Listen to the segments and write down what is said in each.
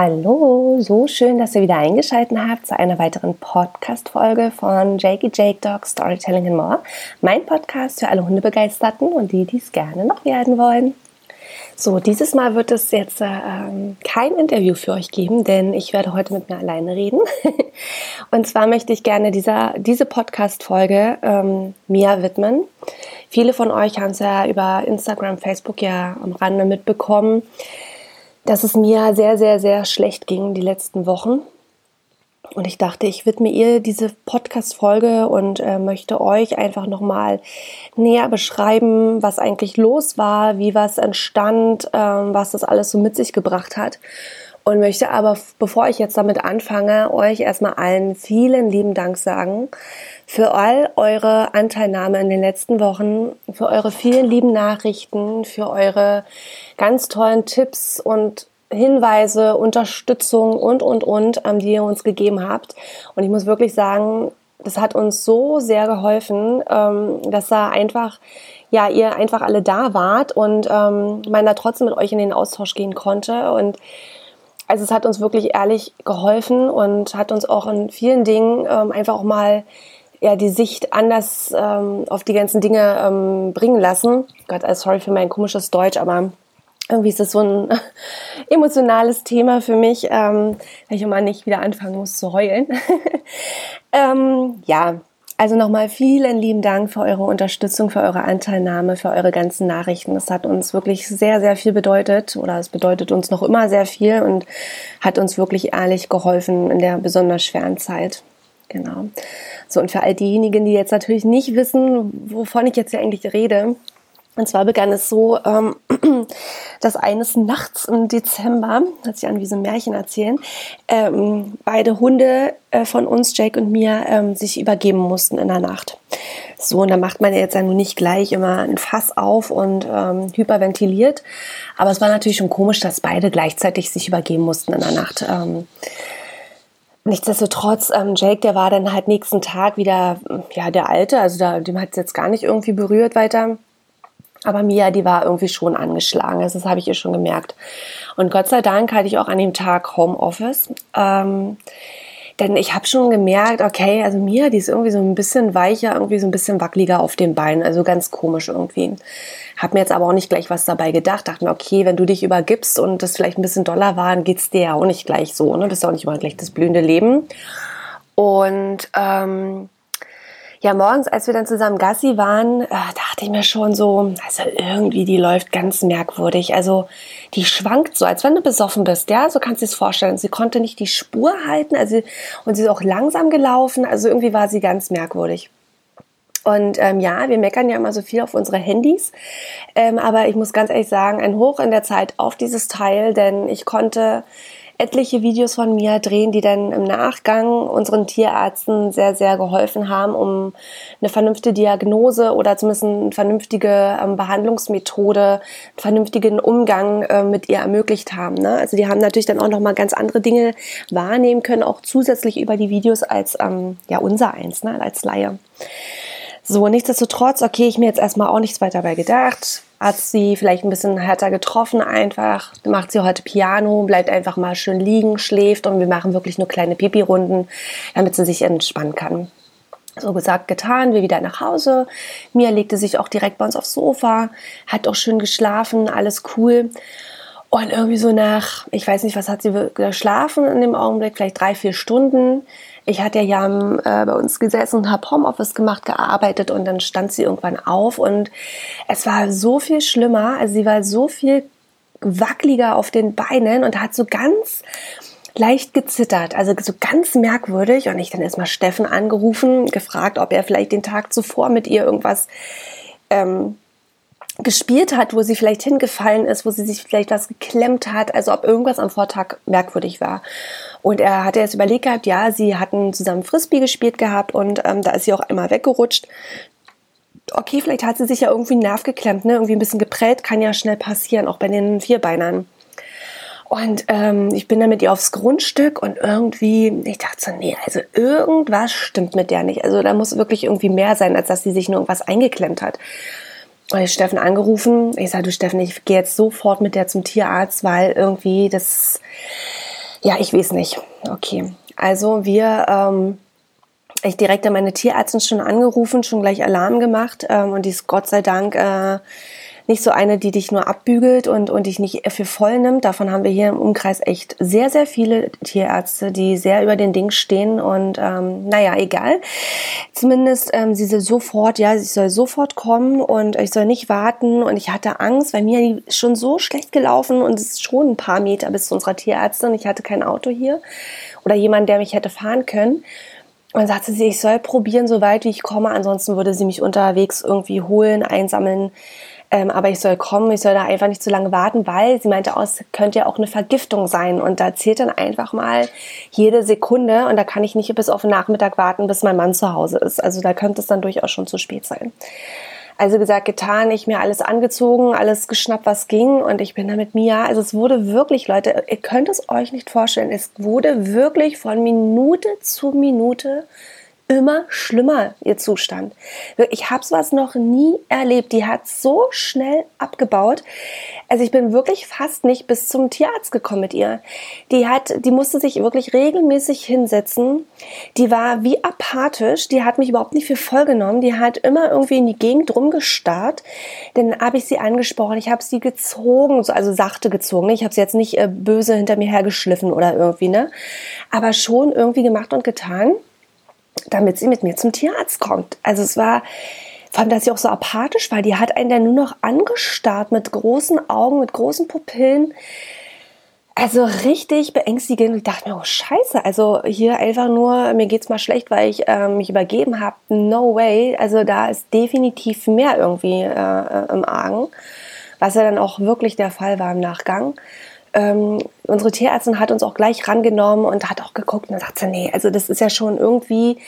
Hallo, so schön, dass ihr wieder eingeschaltet habt zu einer weiteren Podcast-Folge von Jakey Jake Dog Storytelling and More. Mein Podcast für alle Hundebegeisterten und die, die es gerne noch werden wollen. So, dieses Mal wird es jetzt ähm, kein Interview für euch geben, denn ich werde heute mit mir alleine reden. und zwar möchte ich gerne dieser, diese Podcast-Folge ähm, mir widmen. Viele von euch haben es ja über Instagram, Facebook ja am Rande mitbekommen dass es mir sehr, sehr, sehr schlecht ging die letzten Wochen. Und ich dachte, ich widme ihr diese Podcast-Folge und äh, möchte euch einfach nochmal näher beschreiben, was eigentlich los war, wie was entstand, äh, was das alles so mit sich gebracht hat. Und möchte aber, bevor ich jetzt damit anfange, euch erstmal allen vielen lieben Dank sagen für all eure Anteilnahme in den letzten Wochen, für eure vielen lieben Nachrichten, für eure ganz tollen Tipps und Hinweise, Unterstützung und, und, und, ähm, die ihr uns gegeben habt. Und ich muss wirklich sagen, das hat uns so sehr geholfen, ähm, dass da einfach, ja, ihr einfach alle da wart und ähm, man da trotzdem mit euch in den Austausch gehen konnte. Und also es hat uns wirklich ehrlich geholfen und hat uns auch in vielen Dingen ähm, einfach auch mal ja, die Sicht anders ähm, auf die ganzen Dinge ähm, bringen lassen. Gott, also sorry für mein komisches Deutsch, aber irgendwie ist das so ein emotionales Thema für mich, ähm, weil ich immer nicht wieder anfangen muss zu heulen. ähm, ja, also nochmal vielen lieben Dank für eure Unterstützung, für eure Anteilnahme, für eure ganzen Nachrichten. Das hat uns wirklich sehr, sehr viel bedeutet oder es bedeutet uns noch immer sehr viel und hat uns wirklich ehrlich geholfen in der besonders schweren Zeit. Genau. So, und für all diejenigen, die jetzt natürlich nicht wissen, wovon ich jetzt hier eigentlich rede, und zwar begann es so, ähm, dass eines Nachts im Dezember, hört sich an wie so ein Märchen erzählen, ähm, beide Hunde äh, von uns, Jake und mir, ähm, sich übergeben mussten in der Nacht. So, und da macht man ja jetzt ja nun nicht gleich immer ein Fass auf und ähm, hyperventiliert. Aber es war natürlich schon komisch, dass beide gleichzeitig sich übergeben mussten in der Nacht. Ähm, Nichtsdestotrotz, ähm, Jake, der war dann halt nächsten Tag wieder, ja, der Alte, also da, dem hat es jetzt gar nicht irgendwie berührt weiter. Aber Mia, die war irgendwie schon angeschlagen. Also das habe ich ihr schon gemerkt. Und Gott sei Dank hatte ich auch an dem Tag Homeoffice. Ähm, denn ich habe schon gemerkt, okay, also Mia, die ist irgendwie so ein bisschen weicher, irgendwie so ein bisschen wackeliger auf den Beinen. Also ganz komisch irgendwie. Habe mir jetzt aber auch nicht gleich was dabei gedacht. Dachte mir, okay, wenn du dich übergibst und das vielleicht ein bisschen doller war, dann geht's dir ja auch nicht gleich so. Ne? Das ist auch nicht immer gleich das blühende Leben. Und ähm, ja, morgens, als wir dann zusammen Gassi waren, äh, dachte ich mir schon so, also irgendwie, die läuft ganz merkwürdig. Also die schwankt so, als wenn du besoffen bist, ja, so kannst du es vorstellen. Sie konnte nicht die Spur halten, also und sie ist auch langsam gelaufen, also irgendwie war sie ganz merkwürdig. Und ähm, ja, wir meckern ja immer so viel auf unsere Handys. Ähm, aber ich muss ganz ehrlich sagen, ein Hoch in der Zeit auf dieses Teil, denn ich konnte etliche Videos von mir drehen, die dann im Nachgang unseren Tierärzten sehr, sehr geholfen haben, um eine vernünftige Diagnose oder zumindest eine vernünftige ähm, Behandlungsmethode, einen vernünftigen Umgang äh, mit ihr ermöglicht haben. Ne? Also die haben natürlich dann auch nochmal ganz andere Dinge wahrnehmen können, auch zusätzlich über die Videos als ähm, ja unser eins, ne? als Laie. So, nichtsdestotrotz, okay, ich mir jetzt erstmal auch nichts weiter dabei gedacht hat sie vielleicht ein bisschen härter getroffen einfach. Macht sie heute Piano, bleibt einfach mal schön liegen, schläft und wir machen wirklich nur kleine Pipi-Runden, damit sie sich entspannen kann. So gesagt, getan, wir wieder nach Hause. Mia legte sich auch direkt bei uns aufs Sofa, hat auch schön geschlafen, alles cool. Und irgendwie so nach, ich weiß nicht, was hat sie geschlafen in dem Augenblick, vielleicht drei, vier Stunden. Ich hatte ja äh, bei uns gesessen und habe Homeoffice gemacht, gearbeitet und dann stand sie irgendwann auf und es war so viel schlimmer. Also sie war so viel wackeliger auf den Beinen und hat so ganz leicht gezittert, also so ganz merkwürdig. Und ich dann erstmal Steffen angerufen, gefragt, ob er vielleicht den Tag zuvor mit ihr irgendwas ähm, gespielt hat, wo sie vielleicht hingefallen ist, wo sie sich vielleicht was geklemmt hat, also ob irgendwas am Vortag merkwürdig war. Und er hatte jetzt überlegt gehabt, ja, sie hatten zusammen Frisbee gespielt gehabt und ähm, da ist sie auch einmal weggerutscht. Okay, vielleicht hat sie sich ja irgendwie einen Nerv geklemmt, ne? irgendwie ein bisschen geprellt, kann ja schnell passieren, auch bei den Vierbeinern. Und ähm, ich bin dann mit ihr aufs Grundstück und irgendwie, ich dachte so, nee, also irgendwas stimmt mit der nicht. Also da muss wirklich irgendwie mehr sein, als dass sie sich nur irgendwas eingeklemmt hat. Und ich Steffen angerufen. Ich sage, du Steffen, ich gehe jetzt sofort mit der zum Tierarzt, weil irgendwie das, Ja, ich weiß nicht. Okay. Also wir, ähm, ich direkt an meine Tierärztin schon angerufen, schon gleich Alarm gemacht ähm, und die ist Gott sei Dank äh, nicht so eine, die dich nur abbügelt und, und dich nicht für voll nimmt. Davon haben wir hier im Umkreis echt sehr, sehr viele Tierärzte, die sehr über den Ding stehen und ähm, naja, egal. Zumindest ähm, sie soll sofort, ja, sie soll sofort kommen und ich soll nicht warten und ich hatte Angst, weil mir schon so schlecht gelaufen und es ist schon ein paar Meter bis zu unserer Tierärztin. Ich hatte kein Auto hier oder jemand, der mich hätte fahren können. Und sagte sie, ich soll probieren, so weit wie ich komme. Ansonsten würde sie mich unterwegs irgendwie holen, einsammeln. Ähm, aber ich soll kommen, ich soll da einfach nicht zu lange warten, weil sie meinte, es könnte ja auch eine Vergiftung sein. Und da zählt dann einfach mal jede Sekunde und da kann ich nicht bis auf den Nachmittag warten, bis mein Mann zu Hause ist. Also da könnte es dann durchaus schon zu spät sein. Also gesagt, getan, ich mir alles angezogen, alles geschnappt, was ging und ich bin da mit Mia. Also es wurde wirklich, Leute, ihr könnt es euch nicht vorstellen, es wurde wirklich von Minute zu Minute immer schlimmer, ihr Zustand. Ich habe sowas noch nie erlebt. Die hat so schnell abgebaut. Also ich bin wirklich fast nicht bis zum Tierarzt gekommen mit ihr. Die hat, die musste sich wirklich regelmäßig hinsetzen. Die war wie apathisch. Die hat mich überhaupt nicht für voll genommen. Die hat immer irgendwie in die Gegend rumgestarrt. Dann habe ich sie angesprochen. Ich habe sie gezogen, also sachte gezogen. Ich habe sie jetzt nicht äh, böse hinter mir hergeschliffen oder irgendwie, ne? Aber schon irgendwie gemacht und getan damit sie mit mir zum Tierarzt kommt. Also es war, vor allem, dass sie auch so apathisch war. Die hat einen dann nur noch angestarrt mit großen Augen, mit großen Pupillen. Also richtig beängstigend. Ich dachte mir, oh Scheiße, also hier einfach nur, mir geht's mal schlecht, weil ich äh, mich übergeben habe. No way. Also da ist definitiv mehr irgendwie äh, im Argen. Was ja dann auch wirklich der Fall war im Nachgang ähm, unsere Tierärztin hat uns auch gleich rangenommen und hat auch geguckt und dann sagt sie, nee, also das ist ja schon irgendwie,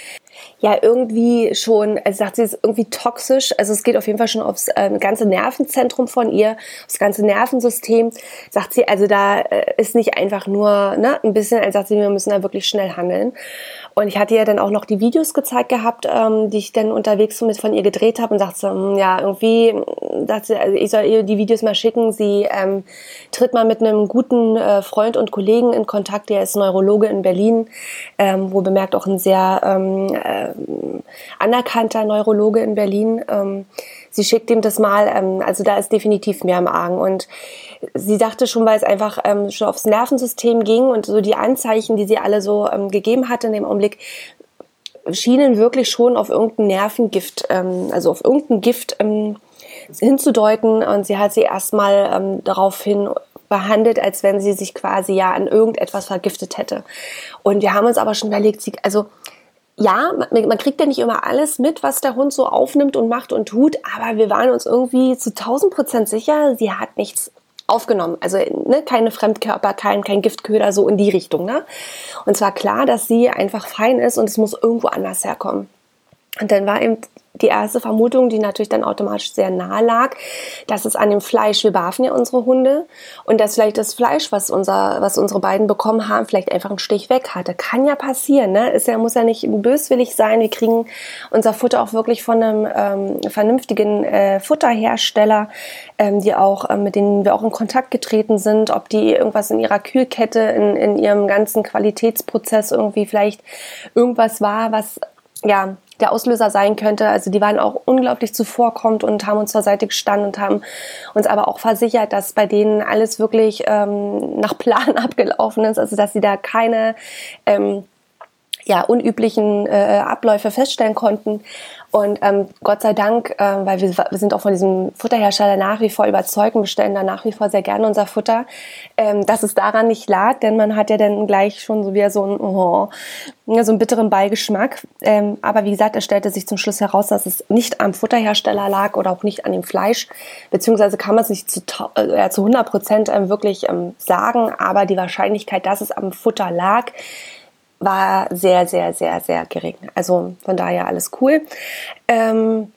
ja, irgendwie schon, also sagt sie, ist irgendwie toxisch. Also es geht auf jeden Fall schon aufs äh, ganze Nervenzentrum von ihr, aufs ganze Nervensystem. Sagt sie, also da äh, ist nicht einfach nur ne, ein bisschen, also sagt sie, wir müssen da wirklich schnell handeln. Und ich hatte ja dann auch noch die Videos gezeigt gehabt, ähm, die ich dann unterwegs so mit von ihr gedreht habe und dachte, hm, ja, irgendwie, dachte, also ich soll ihr die Videos mal schicken. Sie ähm, tritt mal mit einem guten äh, Freund und Kollegen in Kontakt, der ist Neurologe in Berlin, ähm, wo bemerkt auch ein sehr ähm, äh, anerkannter Neurologe in Berlin. Ähm, sie schickt ihm das mal, ähm, also da ist definitiv mehr im Argen. Und sie dachte schon, weil es einfach ähm, schon aufs Nervensystem ging und so die Anzeichen, die sie alle so ähm, gegeben hatte in dem Augenblick, schienen wirklich schon auf irgendein Nervengift, ähm, also auf irgendein Gift ähm, hinzudeuten. Und sie hat sie erstmal ähm, daraufhin behandelt, als wenn sie sich quasi ja an irgendetwas vergiftet hätte. Und wir haben uns aber schon überlegt, sie, also ja, man, man, kriegt ja nicht immer alles mit, was der Hund so aufnimmt und macht und tut, aber wir waren uns irgendwie zu 1000 Prozent sicher, sie hat nichts aufgenommen. Also ne, keine Fremdkörper, kein, kein Giftköder, so in die Richtung. Ne? Und zwar klar, dass sie einfach fein ist und es muss irgendwo anders herkommen. Und dann war eben die erste Vermutung, die natürlich dann automatisch sehr nahe lag, dass es an dem Fleisch, wir barfen ja unsere Hunde, und dass vielleicht das Fleisch, was, unser, was unsere beiden bekommen haben, vielleicht einfach einen Stich weg hatte. Kann ja passieren, ne? Ist ja, muss ja nicht böswillig sein. Wir kriegen unser Futter auch wirklich von einem ähm, vernünftigen äh, Futterhersteller, ähm, die auch, äh, mit denen wir auch in Kontakt getreten sind, ob die irgendwas in ihrer Kühlkette, in, in ihrem ganzen Qualitätsprozess irgendwie vielleicht irgendwas war, was ja, der Auslöser sein könnte. Also die waren auch unglaublich zuvorkommend und haben uns zur Seite gestanden und haben uns aber auch versichert, dass bei denen alles wirklich ähm, nach Plan abgelaufen ist, also dass sie da keine ähm, ja, unüblichen äh, Abläufe feststellen konnten. Und ähm, Gott sei Dank, äh, weil wir, wir sind auch von diesem Futterhersteller nach wie vor überzeugt und bestellen da nach wie vor sehr gerne unser Futter, ähm, dass es daran nicht lag, denn man hat ja dann gleich schon so wieder so einen, oh, so einen bitteren Beigeschmack. Ähm, aber wie gesagt, es stellte sich zum Schluss heraus, dass es nicht am Futterhersteller lag oder auch nicht an dem Fleisch, beziehungsweise kann man es nicht zu, äh, zu 100 Prozent ähm, wirklich ähm, sagen, aber die Wahrscheinlichkeit, dass es am Futter lag, war sehr, sehr, sehr, sehr gering. Also von daher alles cool. Ähm,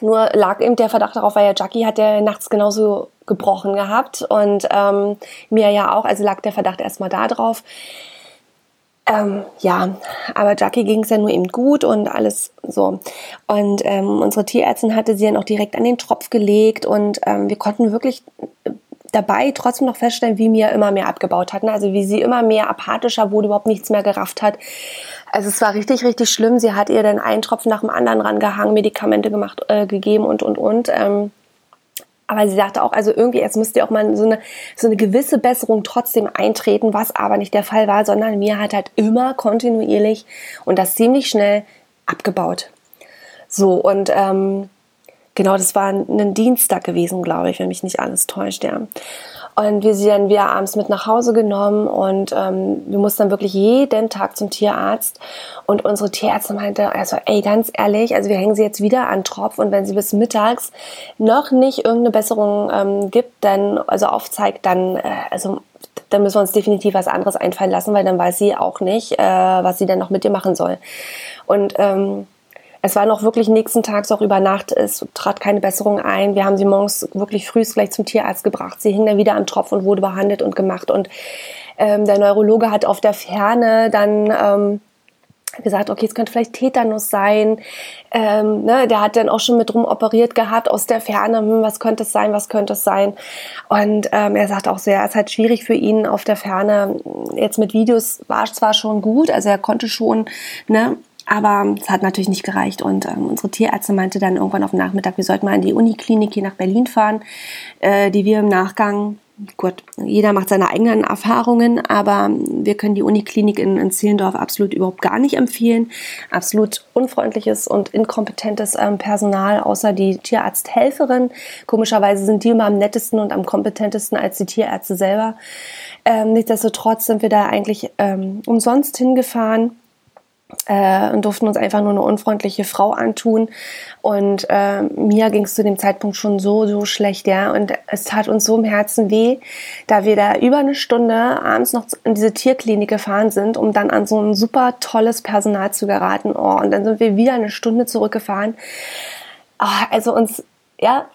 nur lag eben der Verdacht darauf, weil ja Jackie hat ja nachts genauso gebrochen gehabt und ähm, mir ja auch, also lag der Verdacht erstmal da drauf. Ähm, ja, aber Jackie ging es ja nur eben gut und alles so. Und ähm, unsere Tierärztin hatte sie dann auch direkt an den Tropf gelegt und ähm, wir konnten wirklich dabei trotzdem noch feststellen, wie Mia immer mehr abgebaut hat. Ne? Also wie sie immer mehr apathischer wurde, überhaupt nichts mehr gerafft hat. Also es war richtig, richtig schlimm. Sie hat ihr dann einen Tropfen nach dem anderen rangehangen, Medikamente gemacht, äh, gegeben und, und, und. Ähm, aber sie sagte auch, also irgendwie, es müsste auch mal so eine, so eine gewisse Besserung trotzdem eintreten, was aber nicht der Fall war, sondern Mia hat halt immer kontinuierlich und das ziemlich schnell abgebaut. So, und ähm, genau, das war ein Dienstag gewesen, glaube ich, wenn mich nicht alles täuscht, ja. Und wir sie dann wieder abends mit nach Hause genommen und ähm, wir mussten dann wirklich jeden Tag zum Tierarzt. Und unsere Tierärztin meinte, also ey, ganz ehrlich, also wir hängen sie jetzt wieder an Tropf und wenn sie bis mittags noch nicht irgendeine Besserung ähm, gibt, dann, also aufzeigt, dann, äh, also dann müssen wir uns definitiv was anderes einfallen lassen, weil dann weiß sie auch nicht, äh, was sie dann noch mit dir machen soll. Und ähm, es war noch wirklich nächsten Tags auch über Nacht, es trat keine Besserung ein. Wir haben sie morgens wirklich früh vielleicht zum Tierarzt gebracht. Sie hing dann wieder am Tropf und wurde behandelt und gemacht. Und ähm, der Neurologe hat auf der Ferne dann ähm, gesagt, okay, es könnte vielleicht Tetanus sein. Ähm, ne, der hat dann auch schon mit rum operiert gehabt aus der Ferne. Hm, was könnte es sein? Was könnte es sein? Und ähm, er sagt auch sehr, es ist halt schwierig für ihn auf der Ferne. Jetzt mit Videos war es zwar schon gut, also er konnte schon ne, aber es hat natürlich nicht gereicht und ähm, unsere Tierärztin meinte dann irgendwann auf dem Nachmittag, wir sollten mal in die Uniklinik hier nach Berlin fahren, äh, die wir im Nachgang, gut, jeder macht seine eigenen Erfahrungen, aber wir können die Uniklinik in, in Zehlendorf absolut überhaupt gar nicht empfehlen. Absolut unfreundliches und inkompetentes ähm, Personal, außer die Tierarzthelferin. Komischerweise sind die immer am nettesten und am kompetentesten als die Tierärzte selber. Ähm, nichtsdestotrotz sind wir da eigentlich ähm, umsonst hingefahren äh, und durften uns einfach nur eine unfreundliche Frau antun. Und äh, mir ging es zu dem Zeitpunkt schon so, so schlecht, ja. Und es tat uns so im Herzen weh, da wir da über eine Stunde abends noch in diese Tierklinik gefahren sind, um dann an so ein super tolles Personal zu geraten. Oh, und dann sind wir wieder eine Stunde zurückgefahren. Oh, also uns, ja,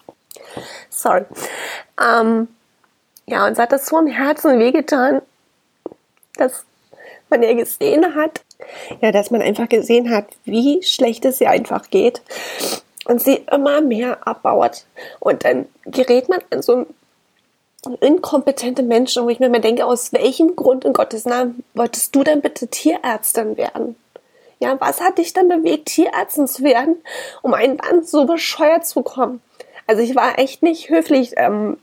sorry. Ähm, ja, uns hat das so im Herzen wehgetan, dass man ja gesehen hat, ja, dass man einfach gesehen hat, wie schlecht es ihr einfach geht und sie immer mehr abbaut. Und dann gerät man an so inkompetente Menschen, wo ich mir mal denke, aus welchem Grund in Gottes Namen wolltest du denn bitte Tierärztin werden? Ja, was hat dich dann bewegt, Tierärztin zu werden, um einen dann so bescheuert zu kommen? Also ich war echt nicht höflich ähm,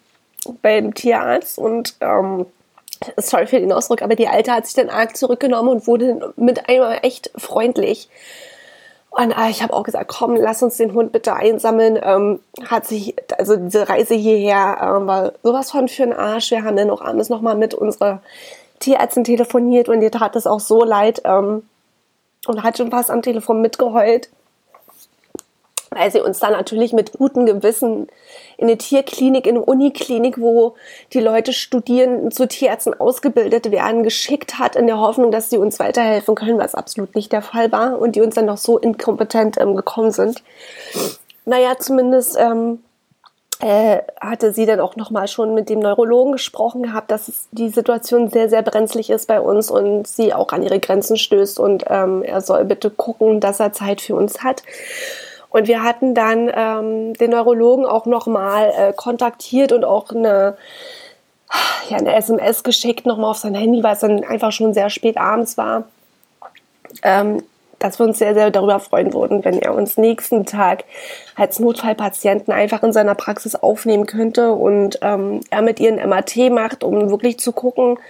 beim Tierarzt und ähm, sorry für den Ausdruck, aber die Alte hat sich dann arg zurückgenommen und wurde mit einmal echt freundlich. Und äh, ich habe auch gesagt, komm, lass uns den Hund bitte einsammeln. Ähm, hat sich, also diese Reise hierher ähm, war sowas von für den Arsch. Wir haben dann auch abends nochmal mit unserer Tierärztin telefoniert und ihr tat es auch so leid ähm, und hat schon fast am Telefon mitgeheult weil sie uns dann natürlich mit gutem Gewissen in eine Tierklinik, in eine Uniklinik, wo die Leute studieren, zu Tierärzten ausgebildet werden, geschickt hat, in der Hoffnung, dass sie uns weiterhelfen können, was absolut nicht der Fall war und die uns dann noch so inkompetent ähm, gekommen sind. Naja, zumindest ähm, äh, hatte sie dann auch nochmal schon mit dem Neurologen gesprochen gehabt, dass die Situation sehr, sehr brenzlig ist bei uns und sie auch an ihre Grenzen stößt und ähm, er soll bitte gucken, dass er Zeit für uns hat. Und wir hatten dann ähm, den Neurologen auch nochmal äh, kontaktiert und auch eine, ja, eine SMS geschickt, nochmal auf sein Handy, weil es dann einfach schon sehr spät abends war. Ähm, dass wir uns sehr, sehr darüber freuen würden, wenn er uns nächsten Tag als Notfallpatienten einfach in seiner Praxis aufnehmen könnte und ähm, er mit ihr ein MAT macht, um wirklich zu gucken,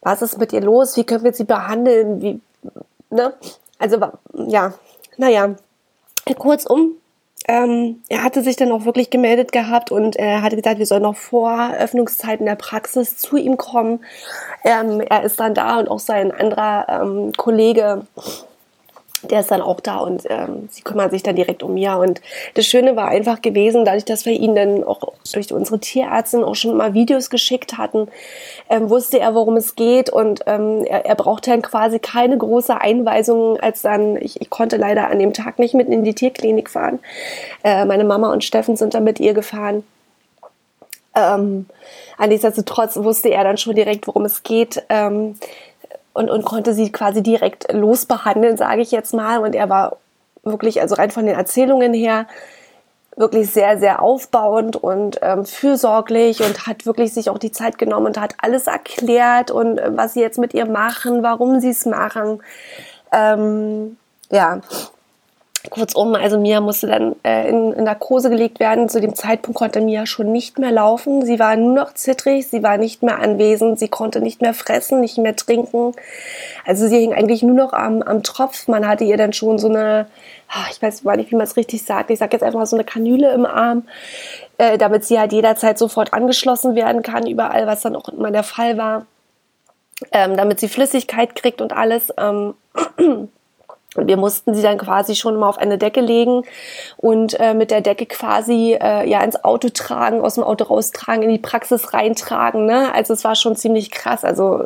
was ist mit ihr los, wie können wir sie behandeln, wie, ne? Also, ja, naja, Kurzum, ähm, er hatte sich dann auch wirklich gemeldet gehabt und er hatte gesagt, wir sollen noch vor Öffnungszeiten der Praxis zu ihm kommen. Ähm, er ist dann da und auch sein anderer ähm, Kollege der ist dann auch da und ähm, sie kümmern sich dann direkt um Mia. Und das Schöne war einfach gewesen, dadurch, dass wir ihn dann auch durch unsere Tierärztin auch schon mal Videos geschickt hatten, ähm, wusste er, worum es geht und ähm, er, er brauchte dann quasi keine große Einweisung, als dann, ich, ich konnte leider an dem Tag nicht mitten in die Tierklinik fahren. Äh, meine Mama und Steffen sind dann mit ihr gefahren. Ähm, nichtsdestotrotz wusste er dann schon direkt, worum es geht. Ähm, und, und konnte sie quasi direkt losbehandeln, sage ich jetzt mal. Und er war wirklich, also rein von den Erzählungen her, wirklich sehr, sehr aufbauend und ähm, fürsorglich und hat wirklich sich auch die Zeit genommen und hat alles erklärt und äh, was sie jetzt mit ihr machen, warum sie es machen. Ähm, ja, Kurzum, also Mia musste dann äh, in, in Narkose gelegt werden. Zu dem Zeitpunkt konnte Mia schon nicht mehr laufen. Sie war nur noch zittrig, sie war nicht mehr anwesend, sie konnte nicht mehr fressen, nicht mehr trinken. Also sie hing eigentlich nur noch am, am Tropf. Man hatte ihr dann schon so eine, ach, ich weiß nicht, wie man es richtig sagt, ich sage jetzt einfach so eine Kanüle im Arm, äh, damit sie halt jederzeit sofort angeschlossen werden kann, überall, was dann auch immer der Fall war. Ähm, damit sie Flüssigkeit kriegt und alles. Ähm, wir mussten sie dann quasi schon mal auf eine Decke legen und äh, mit der Decke quasi äh, ja ins Auto tragen, aus dem Auto raustragen, in die Praxis reintragen. Ne? Also es war schon ziemlich krass. Also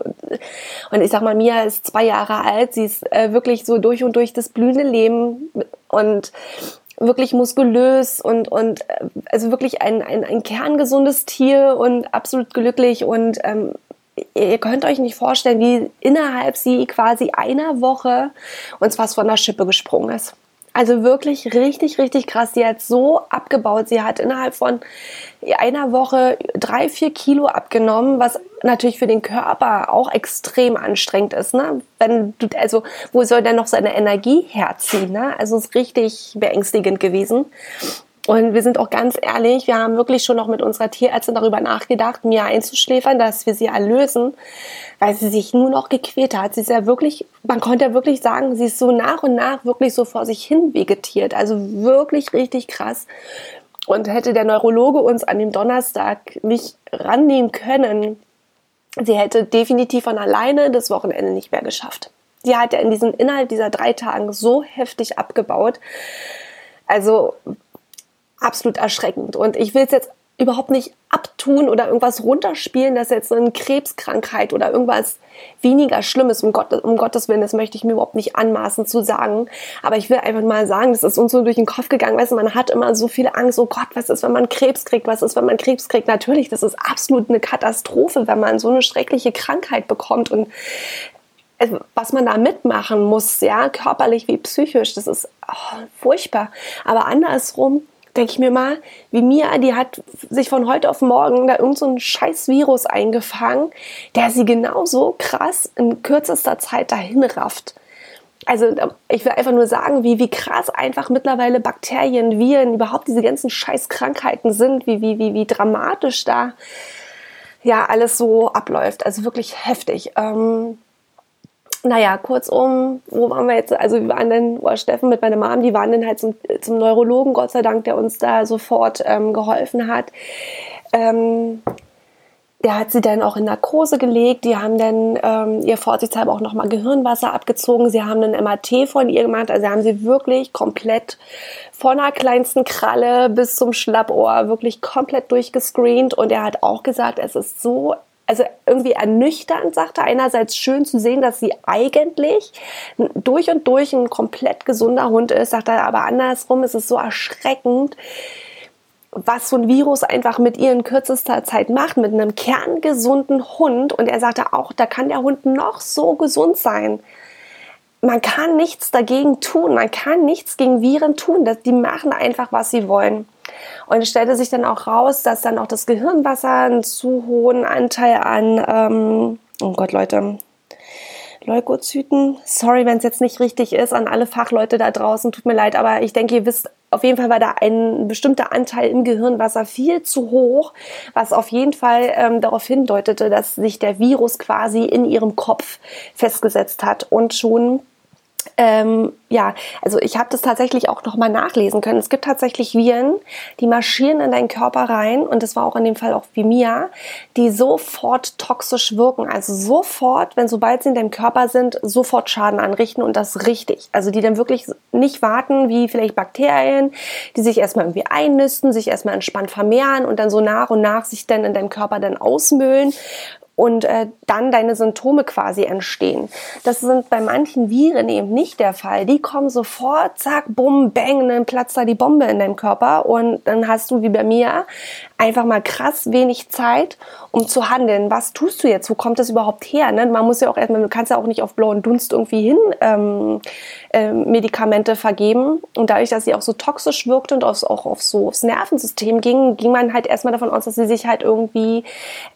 und ich sag mal, Mia ist zwei Jahre alt, sie ist äh, wirklich so durch und durch das blühende Leben und wirklich muskulös und und äh, also wirklich ein, ein, ein kerngesundes Tier und absolut glücklich und ähm, ihr könnt euch nicht vorstellen, wie innerhalb sie quasi einer Woche uns was von der Schippe gesprungen ist. Also wirklich richtig, richtig krass. Sie hat so abgebaut. Sie hat innerhalb von einer Woche drei, vier Kilo abgenommen, was natürlich für den Körper auch extrem anstrengend ist. Ne? Wenn du, also, wo soll der noch seine Energie herziehen? Ne? Also, es ist richtig beängstigend gewesen. Und wir sind auch ganz ehrlich, wir haben wirklich schon noch mit unserer Tierärztin darüber nachgedacht, Mia einzuschläfern, dass wir sie erlösen, weil sie sich nur noch gequält hat. Sie ist ja wirklich, man konnte ja wirklich sagen, sie ist so nach und nach wirklich so vor sich hin vegetiert. Also wirklich richtig krass. Und hätte der Neurologe uns an dem Donnerstag nicht rannehmen können, sie hätte definitiv von alleine das Wochenende nicht mehr geschafft. Sie hat ja in diesen innerhalb dieser drei Tagen so heftig abgebaut. Also absolut erschreckend. Und ich will es jetzt überhaupt nicht abtun oder irgendwas runterspielen, dass jetzt eine Krebskrankheit oder irgendwas weniger Schlimmes, um, Gott, um Gottes Willen, das möchte ich mir überhaupt nicht anmaßen zu sagen. Aber ich will einfach mal sagen, das ist uns so durch den Kopf gegangen, weißt du, man hat immer so viele Angst, oh Gott, was ist, wenn man Krebs kriegt, was ist, wenn man Krebs kriegt? Natürlich, das ist absolut eine Katastrophe, wenn man so eine schreckliche Krankheit bekommt und was man da mitmachen muss, ja, körperlich wie psychisch, das ist oh, furchtbar. Aber andersrum, denke ich mir mal, wie Mia, die hat sich von heute auf morgen da irgend so scheiß Virus eingefangen, der sie genauso krass in kürzester Zeit dahin rafft. Also ich will einfach nur sagen, wie, wie krass einfach mittlerweile Bakterien, Viren, überhaupt diese ganzen scheiß Krankheiten sind, wie, wie, wie, wie dramatisch da ja alles so abläuft. Also wirklich heftig. Ähm, naja, kurzum, wo waren wir jetzt? Also wir waren dann, oh, Steffen mit meiner Mom, die waren dann halt zum, zum Neurologen, Gott sei Dank, der uns da sofort ähm, geholfen hat. Ähm, der hat sie dann auch in Narkose gelegt. Die haben dann ähm, ihr vorsichtshalber auch nochmal Gehirnwasser abgezogen. Sie haben einen MRT von ihr gemacht. Also haben sie wirklich komplett von der kleinsten Kralle bis zum Schlappohr wirklich komplett durchgescreent. Und er hat auch gesagt, es ist so also irgendwie ernüchternd, sagte einerseits schön zu sehen, dass sie eigentlich durch und durch ein komplett gesunder Hund ist, sagt er aber andersrum, ist es so erschreckend, was so ein Virus einfach mit ihr in kürzester Zeit macht, mit einem kerngesunden Hund. Und er sagte auch, da kann der Hund noch so gesund sein. Man kann nichts dagegen tun, man kann nichts gegen Viren tun. Die machen einfach, was sie wollen. Und es stellte sich dann auch raus, dass dann auch das Gehirnwasser einen zu hohen Anteil an, ähm, oh Gott, Leute, Leukozyten. Sorry, wenn es jetzt nicht richtig ist, an alle Fachleute da draußen, tut mir leid, aber ich denke, ihr wisst, auf jeden Fall war da ein bestimmter Anteil im Gehirnwasser viel zu hoch, was auf jeden Fall ähm, darauf hindeutete, dass sich der Virus quasi in ihrem Kopf festgesetzt hat und schon ähm, ja, also ich habe das tatsächlich auch nochmal nachlesen können. Es gibt tatsächlich Viren, die marschieren in deinen Körper rein und das war auch in dem Fall auch wie Mia, die sofort toxisch wirken. Also sofort, wenn sobald sie in deinem Körper sind, sofort Schaden anrichten und das richtig. Also die dann wirklich nicht warten wie vielleicht Bakterien, die sich erstmal irgendwie einnisten, sich erstmal entspannt vermehren und dann so nach und nach sich dann in deinem Körper dann ausmüllen und äh, dann deine Symptome quasi entstehen. Das sind bei manchen Viren eben nicht der Fall. Die kommen sofort, zack, bumm, bang, dann platzt da die Bombe in deinem Körper und dann hast du wie bei mir einfach mal krass wenig Zeit, um zu handeln. Was tust du jetzt? Wo kommt das überhaupt her? Ne? Man muss ja auch erstmal, du kannst ja auch nicht auf blauen Dunst irgendwie hin ähm, äh, Medikamente vergeben. Und dadurch, dass sie auch so toxisch wirkte und aufs, auch auf so aufs Nervensystem ging, ging man halt erstmal davon aus, dass sie sich halt irgendwie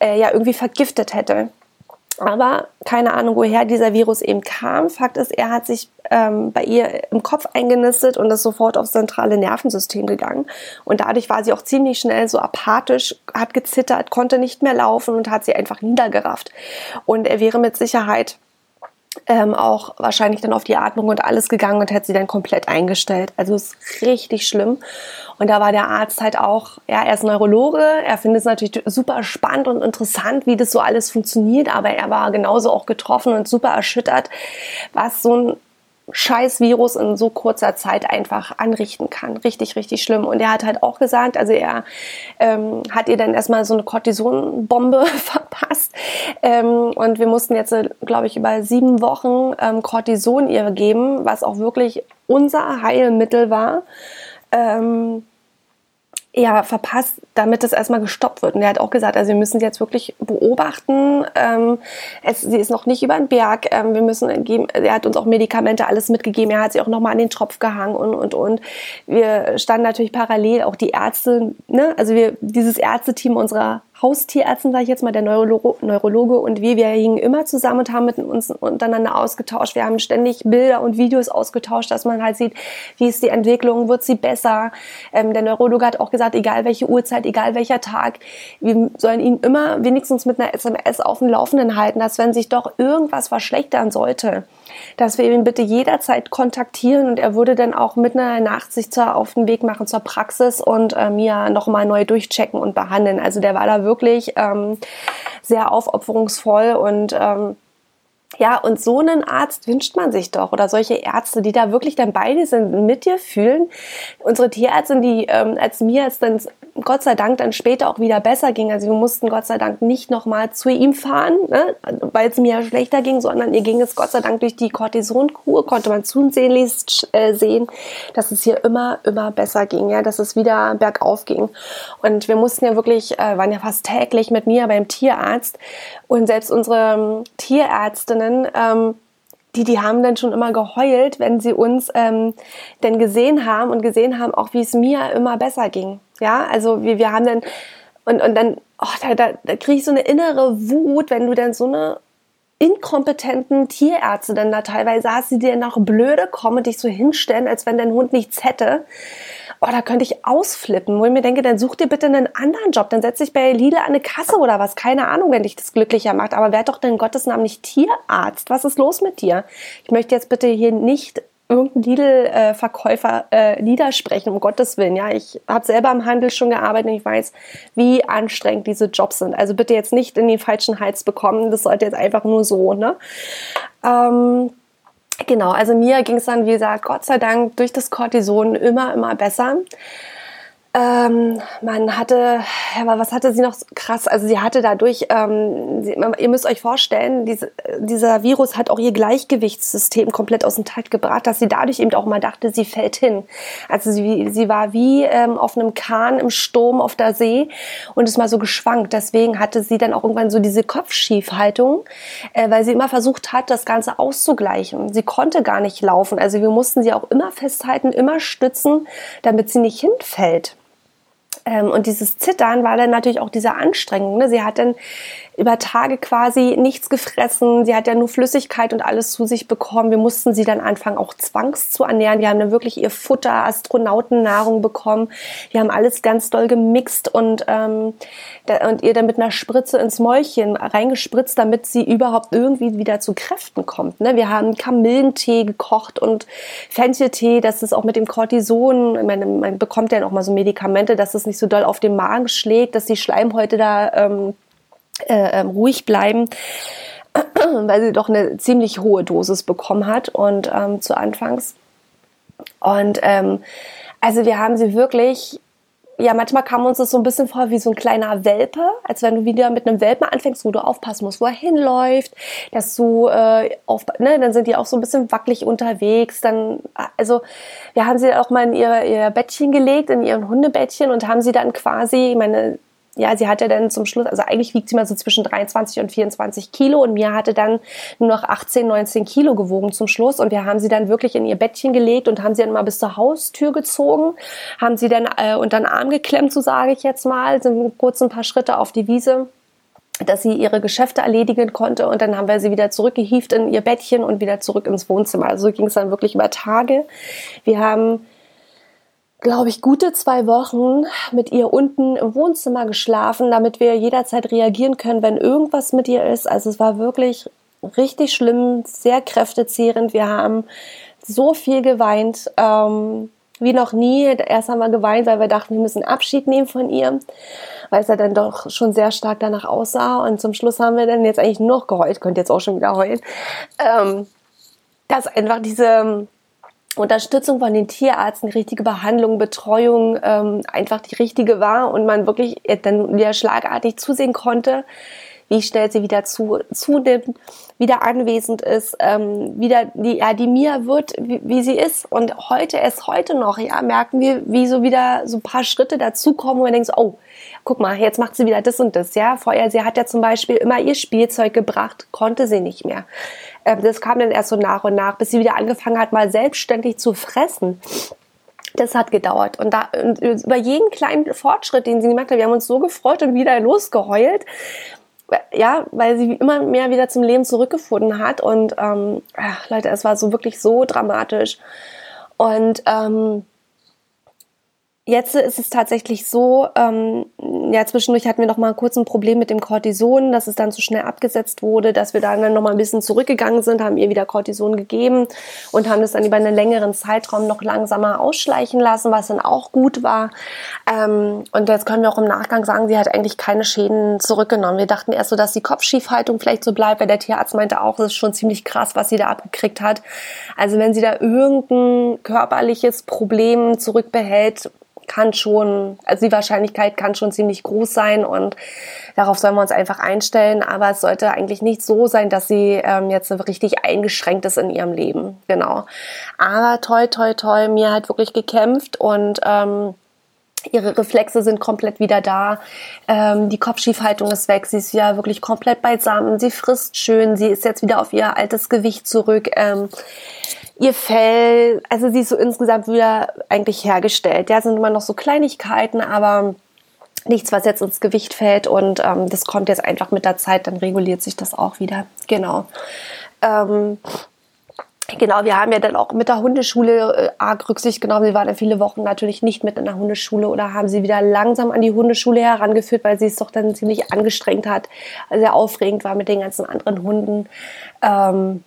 äh, ja irgendwie vergiftet hätte. Aber keine Ahnung, woher dieser Virus eben kam. Fakt ist, er hat sich ähm, bei ihr im Kopf eingenistet und ist sofort aufs zentrale Nervensystem gegangen. Und dadurch war sie auch ziemlich schnell so apathisch, hat gezittert, konnte nicht mehr laufen und hat sie einfach niedergerafft. Und er wäre mit Sicherheit ähm, auch wahrscheinlich dann auf die Atmung und alles gegangen und hätte sie dann komplett eingestellt. Also es ist richtig schlimm. Und da war der Arzt halt auch, ja, er ist Neurologe, er findet es natürlich super spannend und interessant, wie das so alles funktioniert, aber er war genauso auch getroffen und super erschüttert, was so ein scheiß Virus in so kurzer Zeit einfach anrichten kann. Richtig, richtig schlimm. Und er hat halt auch gesagt, also er ähm, hat ihr dann erstmal so eine Cortisonbombe verpasst. Ähm, und wir mussten jetzt, glaube ich, über sieben Wochen ähm, Cortison ihr geben, was auch wirklich unser Heilmittel war. Ähm, ja, verpasst, damit es erstmal gestoppt wird. Und er hat auch gesagt, also wir müssen sie jetzt wirklich beobachten. Ähm, es, sie ist noch nicht über den Berg. Ähm, wir müssen geben, er hat uns auch Medikamente alles mitgegeben. Er hat sie auch nochmal an den Tropf gehangen und, und, und. Wir standen natürlich parallel, auch die Ärzte, ne? also wir, dieses Ärzteteam unserer Haustierärzten, sage ich jetzt mal, der Neurologe, Neurologe und wir, wir hingen immer zusammen und haben mit uns untereinander ausgetauscht. Wir haben ständig Bilder und Videos ausgetauscht, dass man halt sieht, wie ist die Entwicklung, wird sie besser. Ähm, der Neurologe hat auch gesagt, egal welche Uhrzeit, egal welcher Tag, wir sollen ihn immer wenigstens mit einer SMS auf dem Laufenden halten, dass wenn sich doch irgendwas verschlechtern sollte, dass wir ihn bitte jederzeit kontaktieren und er würde dann auch mit einer Nachsicht auf den Weg machen zur Praxis und äh, mir nochmal neu durchchecken und behandeln. Also der war da wirklich ähm, sehr aufopferungsvoll und ähm, ja, und so einen Arzt wünscht man sich doch oder solche Ärzte, die da wirklich dann beide sind, mit dir fühlen. Unsere Tierärztin, die ähm, als mir es dann Gott sei Dank dann später auch wieder besser ging, also wir mussten Gott sei Dank nicht nochmal zu ihm fahren, ne, weil es mir schlechter ging, sondern ihr ging es Gott sei Dank durch die Cortisonkur, konnte man zusehen äh, sehen, dass es hier immer, immer besser ging, ja, dass es wieder bergauf ging. Und wir mussten ja wirklich, äh, waren ja fast täglich mit mir beim Tierarzt und selbst unsere ähm, Tierärztinnen, ähm, die, die haben dann schon immer geheult, wenn sie uns ähm, denn gesehen haben und gesehen haben, auch wie es mir immer besser ging. Ja, also wir, wir haben dann, und, und dann, oh, da, da, da kriege ich so eine innere Wut, wenn du dann so eine inkompetenten Tierärzte dann da teilweise saß, die dir noch blöde kommen und dich so hinstellen, als wenn dein Hund nichts hätte. Oh, da könnte ich ausflippen, wo ich mir denke, dann such dir bitte einen anderen Job, dann setz dich bei Lidl an eine Kasse oder was, keine Ahnung, wenn dich das glücklicher macht, aber werd doch in Gottes Namen nicht Tierarzt, was ist los mit dir? Ich möchte jetzt bitte hier nicht irgendeinen Lidl-Verkäufer äh, niedersprechen, um Gottes Willen. Ja, ich habe selber im Handel schon gearbeitet und ich weiß, wie anstrengend diese Jobs sind. Also bitte jetzt nicht in den falschen Hals bekommen. Das sollte jetzt einfach nur so, ne? Ähm, Genau, also mir ging es dann, wie gesagt, Gott sei Dank durch das Cortison immer, immer besser. Ähm, man hatte, aber was hatte sie noch krass? Also sie hatte dadurch, ähm, sie, ihr müsst euch vorstellen, diese, dieser Virus hat auch ihr Gleichgewichtssystem komplett aus dem Takt gebracht, dass sie dadurch eben auch mal dachte, sie fällt hin. Also sie, sie war wie ähm, auf einem Kahn im Sturm auf der See und ist mal so geschwankt. Deswegen hatte sie dann auch irgendwann so diese Kopfschiefhaltung, äh, weil sie immer versucht hat, das Ganze auszugleichen. Sie konnte gar nicht laufen. Also wir mussten sie auch immer festhalten, immer stützen, damit sie nicht hinfällt. Ähm, und dieses Zittern war dann natürlich auch diese Anstrengung. Ne? Sie hat dann über Tage quasi nichts gefressen. Sie hat ja nur Flüssigkeit und alles zu sich bekommen. Wir mussten sie dann anfangen, auch zwangs zu ernähren. Die haben dann wirklich ihr Futter, Astronautennahrung bekommen. Wir haben alles ganz doll gemixt und, ähm, da, und ihr dann mit einer Spritze ins Mäulchen reingespritzt, damit sie überhaupt irgendwie wieder zu Kräften kommt. Ne? Wir haben Kamillentee gekocht und Fencheltee, dass es auch mit dem Cortison, man, man bekommt ja auch mal so Medikamente, dass es nicht so doll auf den Magen schlägt, dass die Schleimhäute da ähm, äh, ähm, ruhig bleiben, weil sie doch eine ziemlich hohe Dosis bekommen hat und ähm, zu Anfangs. Und ähm, also wir haben sie wirklich, ja, manchmal kam uns das so ein bisschen vor wie so ein kleiner Welpe, als wenn du wieder mit einem Welpen anfängst, wo du aufpassen musst, wo er hinläuft, dass du äh, auf, ne, dann sind die auch so ein bisschen wackelig unterwegs. Dann, also wir haben sie auch mal in ihr, ihr Bettchen gelegt, in ihren Hundebettchen und haben sie dann quasi, meine ja, sie hatte dann zum Schluss, also eigentlich wiegt sie mal so zwischen 23 und 24 Kilo und mir hatte dann nur noch 18, 19 Kilo gewogen zum Schluss und wir haben sie dann wirklich in ihr Bettchen gelegt und haben sie dann mal bis zur Haustür gezogen, haben sie dann äh, unter den Arm geklemmt, so sage ich jetzt mal, sind kurz ein paar Schritte auf die Wiese dass sie ihre Geschäfte erledigen konnte und dann haben wir sie wieder zurückgehieft in ihr Bettchen und wieder zurück ins Wohnzimmer. Also so ging es dann wirklich über Tage. Wir haben glaube ich, gute zwei Wochen mit ihr unten im Wohnzimmer geschlafen, damit wir jederzeit reagieren können, wenn irgendwas mit ihr ist. Also es war wirklich richtig schlimm, sehr kräftezehrend. Wir haben so viel geweint, ähm, wie noch nie. Erst haben wir geweint, weil wir dachten, wir müssen Abschied nehmen von ihr, weil es ja dann doch schon sehr stark danach aussah. Und zum Schluss haben wir dann jetzt eigentlich noch geheult, könnt jetzt auch schon wieder heulen, ähm, dass einfach diese Unterstützung von den Tierärzten, die richtige Behandlung, Betreuung ähm, einfach die richtige war und man wirklich dann wieder schlagartig zusehen konnte, wie schnell sie wieder zu, zunimmt, wieder anwesend ist, ähm, wieder die, ja, die Mia wird, wie, wie sie ist. Und heute, erst heute noch, ja, merken wir, wie so wieder so ein paar Schritte dazukommen, wo man denkt, so, oh, guck mal, jetzt macht sie wieder das und das, ja. Vorher, sie hat ja zum Beispiel immer ihr Spielzeug gebracht, konnte sie nicht mehr. Ähm, das kam dann erst so nach und nach, bis sie wieder angefangen hat, mal selbstständig zu fressen. Das hat gedauert. Und, da, und über jeden kleinen Fortschritt, den sie gemacht hat, wir haben uns so gefreut und wieder losgeheult. Ja, weil sie immer mehr wieder zum Leben zurückgefunden hat. Und ähm, ach, Leute, es war so wirklich so dramatisch. Und ähm, Jetzt ist es tatsächlich so, ähm, ja, zwischendurch hatten wir noch mal kurz ein Problem mit dem Cortison, dass es dann zu schnell abgesetzt wurde, dass wir dann noch mal ein bisschen zurückgegangen sind, haben ihr wieder Cortison gegeben und haben das dann über einen längeren Zeitraum noch langsamer ausschleichen lassen, was dann auch gut war. Ähm, und jetzt können wir auch im Nachgang sagen, sie hat eigentlich keine Schäden zurückgenommen. Wir dachten erst so, dass die Kopfschiefhaltung vielleicht so bleibt, weil der Tierarzt meinte auch, es ist schon ziemlich krass, was sie da abgekriegt hat. Also wenn sie da irgendein körperliches Problem zurückbehält, kann schon, also die Wahrscheinlichkeit kann schon ziemlich groß sein und darauf sollen wir uns einfach einstellen. Aber es sollte eigentlich nicht so sein, dass sie ähm, jetzt richtig eingeschränkt ist in ihrem Leben. Genau. Aber toi, toi, toi, mir hat wirklich gekämpft und ähm, Ihre Reflexe sind komplett wieder da. Ähm, die Kopfschiefhaltung ist weg. Sie ist ja wirklich komplett beisammen. Sie frisst schön. Sie ist jetzt wieder auf ihr altes Gewicht zurück. Ähm, ihr Fell, also sie ist so insgesamt wieder eigentlich hergestellt. Ja, sind immer noch so Kleinigkeiten, aber nichts, was jetzt ins Gewicht fällt und ähm, das kommt jetzt einfach mit der Zeit, dann reguliert sich das auch wieder. Genau. Ähm, Genau, wir haben ja dann auch mit der Hundeschule äh, arg Rücksicht genommen. Sie waren ja viele Wochen natürlich nicht mit in der Hundeschule oder haben sie wieder langsam an die Hundeschule herangeführt, weil sie es doch dann ziemlich angestrengt hat, sehr aufregend war mit den ganzen anderen Hunden. Ähm,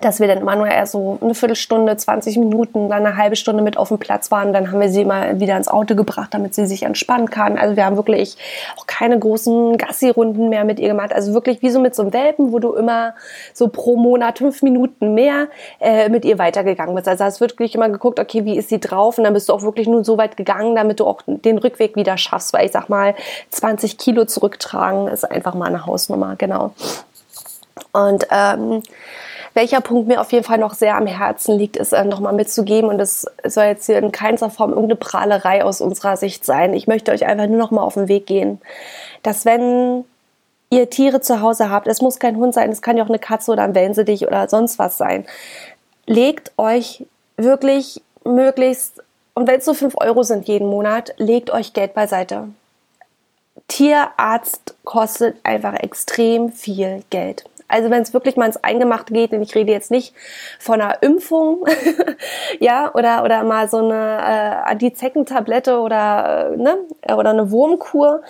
dass wir dann immer nur eher so eine Viertelstunde, 20 Minuten, dann eine halbe Stunde mit auf dem Platz waren. Dann haben wir sie mal wieder ins Auto gebracht, damit sie sich entspannen kann. Also wir haben wirklich auch keine großen Gassi-Runden mehr mit ihr gemacht. Also wirklich wie so mit so einem Welpen, wo du immer so pro Monat fünf Minuten mehr äh, mit ihr weitergegangen bist. Also wird wirklich immer geguckt, okay, wie ist sie drauf? Und dann bist du auch wirklich nur so weit gegangen, damit du auch den Rückweg wieder schaffst. Weil ich sag mal, 20 Kilo zurücktragen ist einfach mal eine Hausnummer, genau. Und ähm, welcher Punkt mir auf jeden Fall noch sehr am Herzen liegt, ist äh, nochmal mitzugeben und das soll jetzt hier in keiner Form irgendeine Prahlerei aus unserer Sicht sein. Ich möchte euch einfach nur nochmal auf den Weg gehen, dass wenn ihr Tiere zu Hause habt, es muss kein Hund sein, es kann ja auch eine Katze oder ein Wellensittich oder sonst was sein, legt euch wirklich möglichst, und wenn es so 5 Euro sind jeden Monat, legt euch Geld beiseite. Tierarzt kostet einfach extrem viel Geld. Also wenn es wirklich mal ins Eingemachte geht, und ich rede jetzt nicht von einer Impfung, ja, oder, oder mal so eine äh, Antizeckentablette oder, äh, ne, oder eine Wurmkur.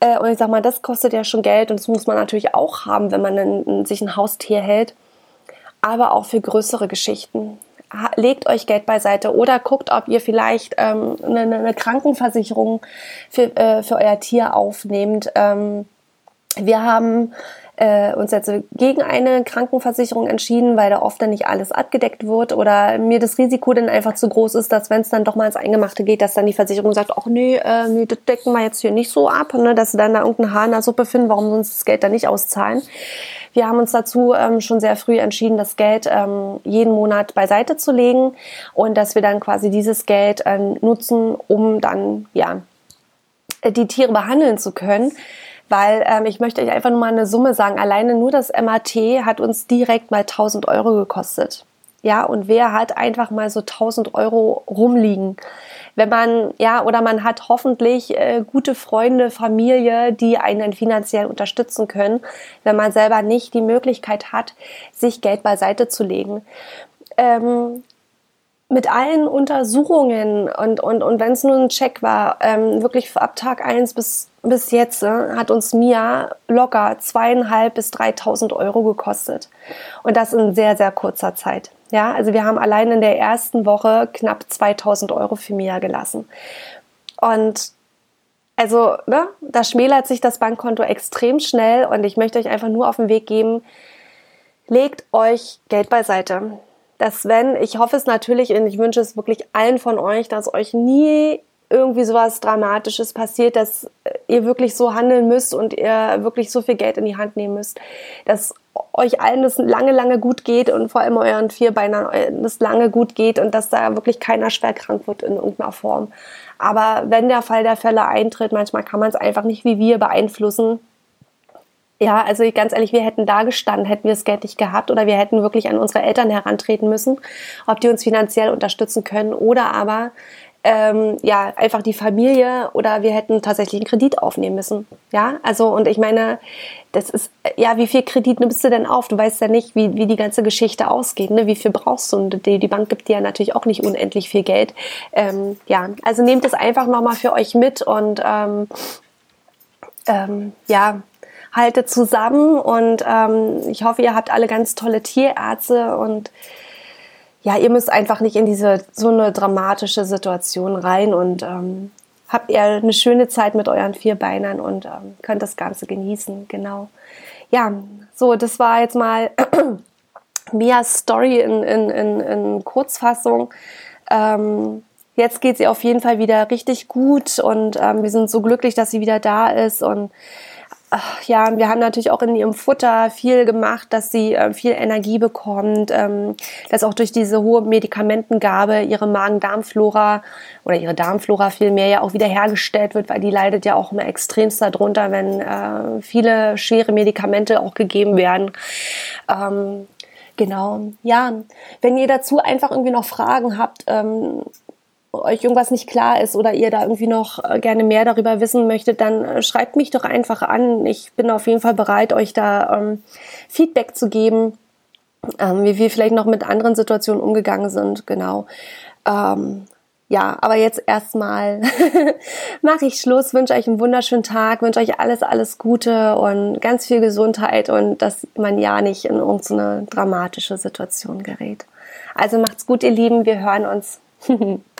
Äh, und ich sag mal, das kostet ja schon Geld und das muss man natürlich auch haben, wenn man einen, sich ein Haustier hält. Aber auch für größere Geschichten. Legt euch Geld beiseite oder guckt, ob ihr vielleicht ähm, eine, eine Krankenversicherung für, äh, für euer Tier aufnehmt. Ähm, wir haben äh, uns jetzt gegen eine Krankenversicherung entschieden, weil da oft dann nicht alles abgedeckt wird oder mir das Risiko dann einfach zu groß ist, dass wenn es dann doch mal ins Eingemachte geht, dass dann die Versicherung sagt, ach nee, äh, nee, das decken wir jetzt hier nicht so ab, ne, dass sie dann da irgendein Haar in der Suppe finden, warum uns das Geld dann nicht auszahlen. Wir haben uns dazu ähm, schon sehr früh entschieden, das Geld ähm, jeden Monat beiseite zu legen und dass wir dann quasi dieses Geld äh, nutzen, um dann ja die Tiere behandeln zu können. Weil ähm, ich möchte euch einfach nur mal eine Summe sagen. Alleine nur das MAT hat uns direkt mal 1000 Euro gekostet. Ja, und wer hat einfach mal so 1000 Euro rumliegen? Wenn man, ja, oder man hat hoffentlich äh, gute Freunde, Familie, die einen finanziell unterstützen können, wenn man selber nicht die Möglichkeit hat, sich Geld beiseite zu legen. Ähm, mit allen Untersuchungen und, und, und wenn es nur ein Check war, ähm, wirklich ab Tag eins bis, bis jetzt äh, hat uns Mia locker zweieinhalb bis dreitausend Euro gekostet. Und das in sehr, sehr kurzer Zeit. Ja, also wir haben allein in der ersten Woche knapp 2000 Euro für Mia gelassen. Und also, ne, da schmälert sich das Bankkonto extrem schnell und ich möchte euch einfach nur auf den Weg geben, legt euch Geld beiseite. Dass wenn, ich hoffe es natürlich und ich wünsche es wirklich allen von euch, dass euch nie irgendwie sowas Dramatisches passiert, dass ihr wirklich so handeln müsst und ihr wirklich so viel Geld in die Hand nehmen müsst, dass euch allen das lange, lange gut geht und vor allem euren Vierbeinern das lange gut geht und dass da wirklich keiner schwer krank wird in irgendeiner Form. Aber wenn der Fall der Fälle eintritt, manchmal kann man es einfach nicht wie wir beeinflussen. Ja, also ganz ehrlich, wir hätten da gestanden, hätten wir das Geld nicht gehabt oder wir hätten wirklich an unsere Eltern herantreten müssen, ob die uns finanziell unterstützen können oder aber ähm, ja, einfach die Familie oder wir hätten tatsächlich einen Kredit aufnehmen müssen. Ja, also und ich meine, das ist, ja, wie viel Kredit nimmst du denn auf? Du weißt ja nicht, wie, wie die ganze Geschichte ausgeht, ne? wie viel brauchst du? Und die, die Bank gibt dir ja natürlich auch nicht unendlich viel Geld. Ähm, ja, also nehmt es einfach nochmal für euch mit und ähm, ähm, ja, haltet zusammen und ähm, ich hoffe, ihr habt alle ganz tolle Tierärzte und ja, ihr müsst einfach nicht in diese so eine dramatische Situation rein und ähm, habt ihr eine schöne Zeit mit euren Vierbeinern und ähm, könnt das Ganze genießen. Genau. Ja, so, das war jetzt mal Mias Story in, in, in, in Kurzfassung. Ähm, jetzt geht sie auf jeden Fall wieder richtig gut und ähm, wir sind so glücklich, dass sie wieder da ist und ja, wir haben natürlich auch in ihrem Futter viel gemacht, dass sie äh, viel Energie bekommt, ähm, dass auch durch diese hohe Medikamentengabe ihre Magen-Darm-Flora oder ihre Darmflora vielmehr ja auch wieder hergestellt wird, weil die leidet ja auch immer extremst darunter, wenn äh, viele schwere Medikamente auch gegeben werden. Ähm, genau, ja, wenn ihr dazu einfach irgendwie noch Fragen habt, ähm, euch irgendwas nicht klar ist oder ihr da irgendwie noch äh, gerne mehr darüber wissen möchtet, dann äh, schreibt mich doch einfach an. Ich bin auf jeden Fall bereit, euch da ähm, Feedback zu geben, ähm, wie wir vielleicht noch mit anderen Situationen umgegangen sind. Genau. Ähm, ja, aber jetzt erstmal mache ich Schluss, wünsche euch einen wunderschönen Tag, wünsche euch alles, alles Gute und ganz viel Gesundheit und dass man ja nicht in irgendeine dramatische Situation gerät. Also macht's gut, ihr Lieben, wir hören uns.